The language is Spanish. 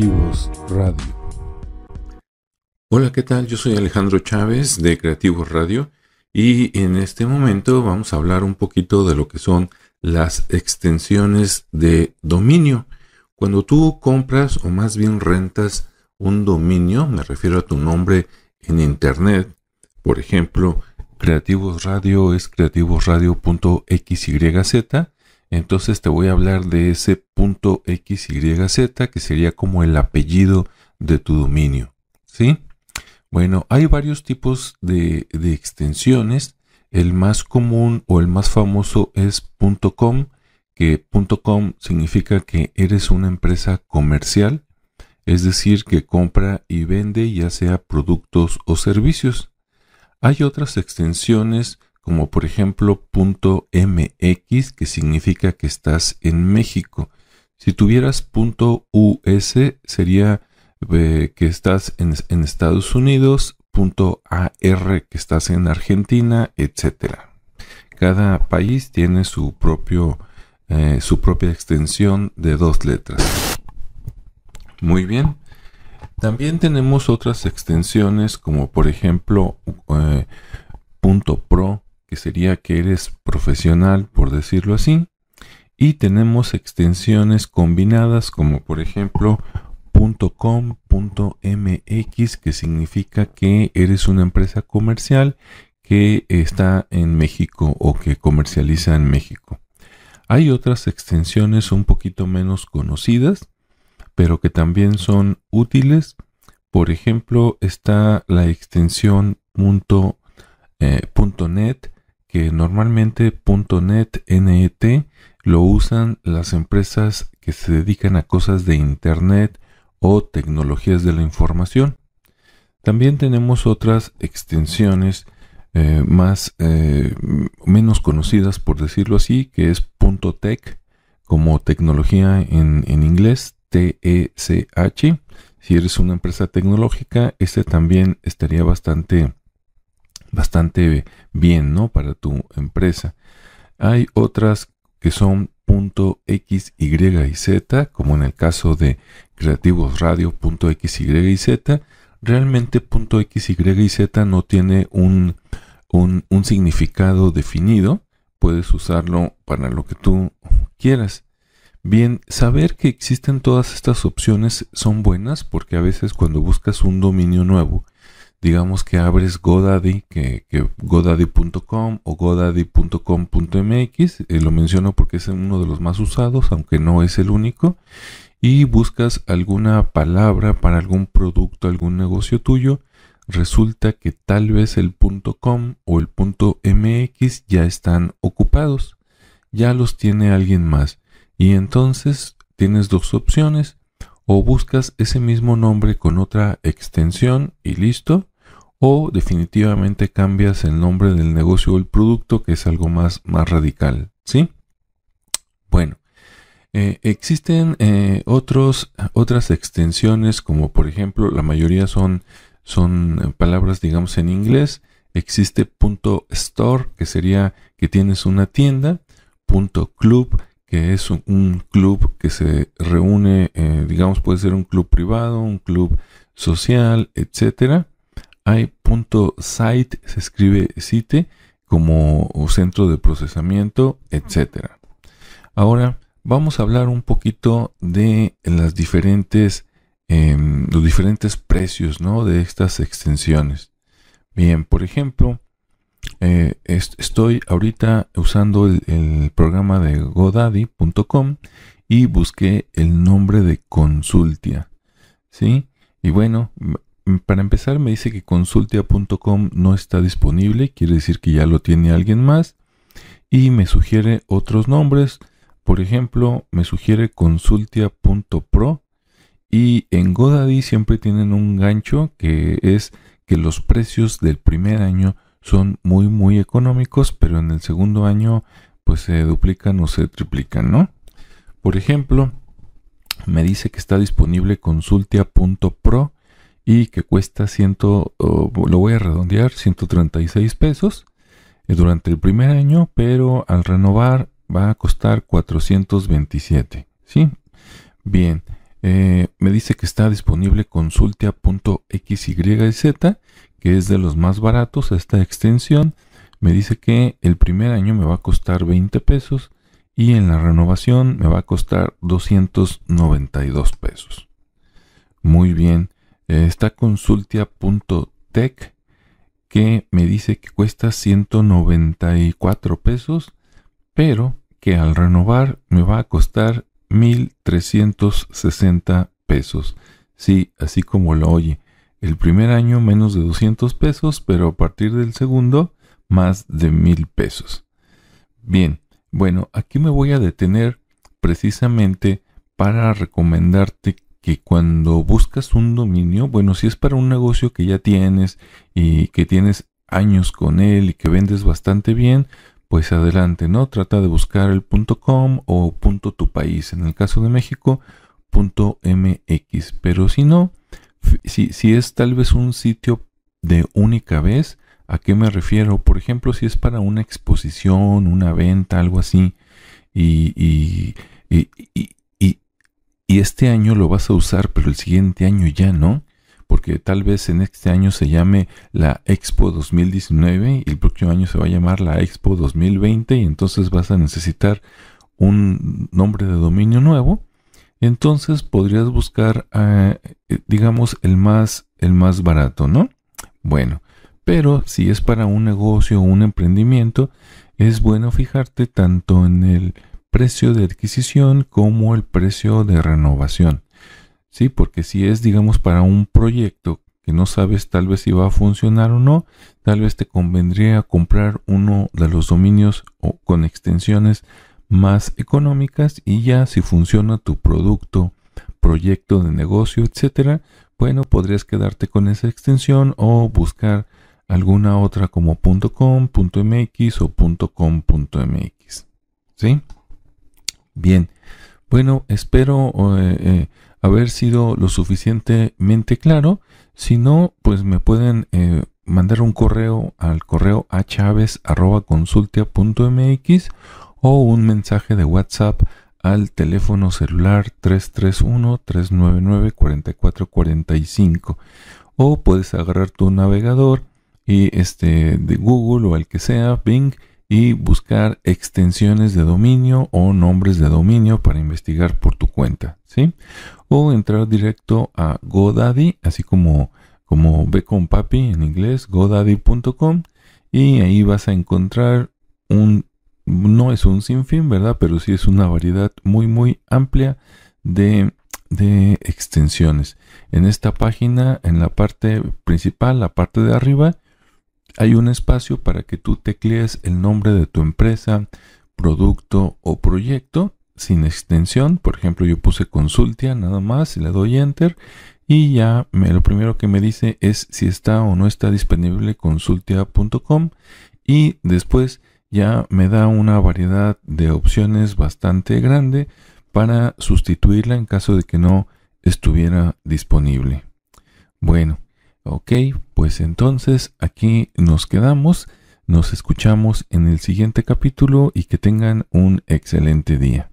Creativos Radio. Hola, ¿qué tal? Yo soy Alejandro Chávez de Creativos Radio y en este momento vamos a hablar un poquito de lo que son las extensiones de dominio. Cuando tú compras o más bien rentas un dominio, me refiero a tu nombre en internet, por ejemplo, Creativos Radio es creativosradio.xyz, entonces te voy a hablar de ese punto XYZ que sería como el apellido de tu dominio. ¿Sí? Bueno, hay varios tipos de, de extensiones. El más común o el más famoso es .com, que .com significa que eres una empresa comercial, es decir, que compra y vende ya sea productos o servicios. Hay otras extensiones como por ejemplo .mx que significa que estás en México. Si tuvieras .us sería eh, que estás en, Estados Unidos, .ar que estás en Argentina, etc. Cada país tiene eh, su propia extensión de dos letras. Muy bien. También tenemos otras extensiones como por ejemplo eh, .pro que sería que eres profesional por decirlo así. Y tenemos extensiones combinadas como por ejemplo .com.mx que significa que eres una empresa comercial que está en México o que comercializa en México. Hay otras extensiones un poquito menos conocidas pero que también son útiles. Por ejemplo, está la extensión eh, .net, que normalmente .net, NET, lo usan las empresas que se dedican a cosas de Internet o tecnologías de la información. También tenemos otras extensiones eh, más eh, menos conocidas, por decirlo así, que es .tech, como tecnología en, en inglés, TECH. Si eres una empresa tecnológica, este también estaría bastante, bastante bien, ¿no? Para tu empresa. Hay otras que son .x, y y z, como en el caso de creativosradio.x, y z. Realmente .x, y z no tiene un, un significado definido. Puedes usarlo para lo que tú quieras. Bien, saber que existen todas estas opciones son buenas porque a veces cuando buscas un dominio nuevo, digamos que abres GoDaddy, que, godaddy.com o godaddy.com.mx, eh, lo menciono porque es uno de los más usados, aunque no es el único, y buscas alguna palabra para algún producto, algún negocio tuyo, resulta que tal vez el .com o el .mx ya están ocupados, ya los tiene alguien más. Y entonces tienes dos opciones. O buscas ese mismo nombre con otra extensión y listo. O definitivamente cambias el nombre del negocio o el producto, que es algo más, más radical. ¿Sí? Bueno, eh, existen eh, otros, otras extensiones, como por ejemplo, la mayoría son, son palabras, digamos, en inglés. Existe punto .store, que sería que tienes una tienda. Punto .club, que es un, club que se reúne, eh, digamos, puede ser un club privado, un club social, etcétera. Hay punto .site, se escribe site, como centro de procesamiento, etcétera. Ahora vamos a hablar un poquito de las diferentes, em, los diferentes precios, ¿no? De estas extensiones. Bien, por ejemplo, eh, estoy ahorita usando el, programa de godaddy.com y busqué el nombre de Consultia. ¿Sí? Y bueno, para empezar me dice que consultia.com no está disponible, quiere decir que ya lo tiene alguien más. Y me sugiere otros nombres. Por ejemplo, me sugiere consultia.pro. Y en Godaddy siempre tienen un gancho que es que los precios del primer año son muy muy económicos, pero en el segundo año pues se duplican o se triplican, ¿no? Por ejemplo, me dice que está disponible consultia.pro y que cuesta ciento, lo voy a redondear, 136 pesos eh, durante el primer año, pero al renovar va a costar 427, ¿sí? Bien, Eh, me dice que está disponible consultia.xyz, que es de los más baratos esta extensión. Me dice que el primer año me va a costar 20 pesos y en la renovación me va a costar 292 pesos. Muy bien. Está consultia.tech que me dice que cuesta 194 pesos, pero que al renovar me va a costar 1360 pesos. Sí, así como lo oye. El primer año menos de 200 pesos, pero a partir del segundo más de 1000 pesos. Bien, bueno, aquí me voy a detener precisamente para recomendarte que cuando buscas un dominio, bueno, si es para un negocio que ya tienes y que tienes años con él y que vendes bastante bien, pues adelante, ¿no? Trata de buscar el .com o punto .tu país. En el caso de México, .mx. Pero si no, si, si es tal vez un sitio de única vez, ¿a qué me refiero? Por ejemplo, si es para una exposición, una venta, algo así, y, y, y, y este año lo vas a usar, pero el siguiente año ya no, porque tal vez en este año se llame la Expo 2019 y el próximo año se va a llamar la Expo 2020 y entonces vas a necesitar un nombre de dominio nuevo. Entonces podrías buscar, eh, digamos, el más, el más barato, ¿no? Bueno, pero si es para un negocio o un emprendimiento, es bueno fijarte tanto en el precio de adquisición como el precio de renovación. Sí, porque si es, digamos, para un proyecto que no sabes tal vez si va a funcionar o no, tal vez te convendría comprar uno de los dominios o con extensiones más económicas y ya si funciona tu producto, proyecto de negocio, etcétera, bueno, podrías quedarte con esa extensión o buscar alguna otra como .com, .mx o .com.mx. ¿Sí? Bien, bueno, espero eh, eh, haber sido lo suficientemente claro. Si no, pues me pueden eh, mandar un correo al correo a o un mensaje de WhatsApp al teléfono celular 331-399-4445. O puedes agarrar tu navegador y este de Google o el que sea, Bing, y buscar extensiones de dominio o nombres de dominio para investigar por tu cuenta, ¿sí? O entrar directo a GoDaddy, así como, como ve con papi en inglés, godaddy.com, y ahí vas a encontrar un, no es un sinfín, ¿verdad? Pero sí es una variedad muy, muy amplia de, de extensiones. En esta página, en la parte principal, la parte de arriba, hay un espacio para que tú teclees el nombre de tu empresa, producto o proyecto sin extensión. Por ejemplo, yo puse Consultia nada más y le doy Enter y ya me, lo primero que me dice es si está o no está disponible consultia.com y después ya me da una variedad de opciones bastante grande para sustituirla en caso de que no estuviera disponible. Bueno, Ok, pues entonces aquí nos quedamos, nos escuchamos en el siguiente capítulo y que tengan un excelente día.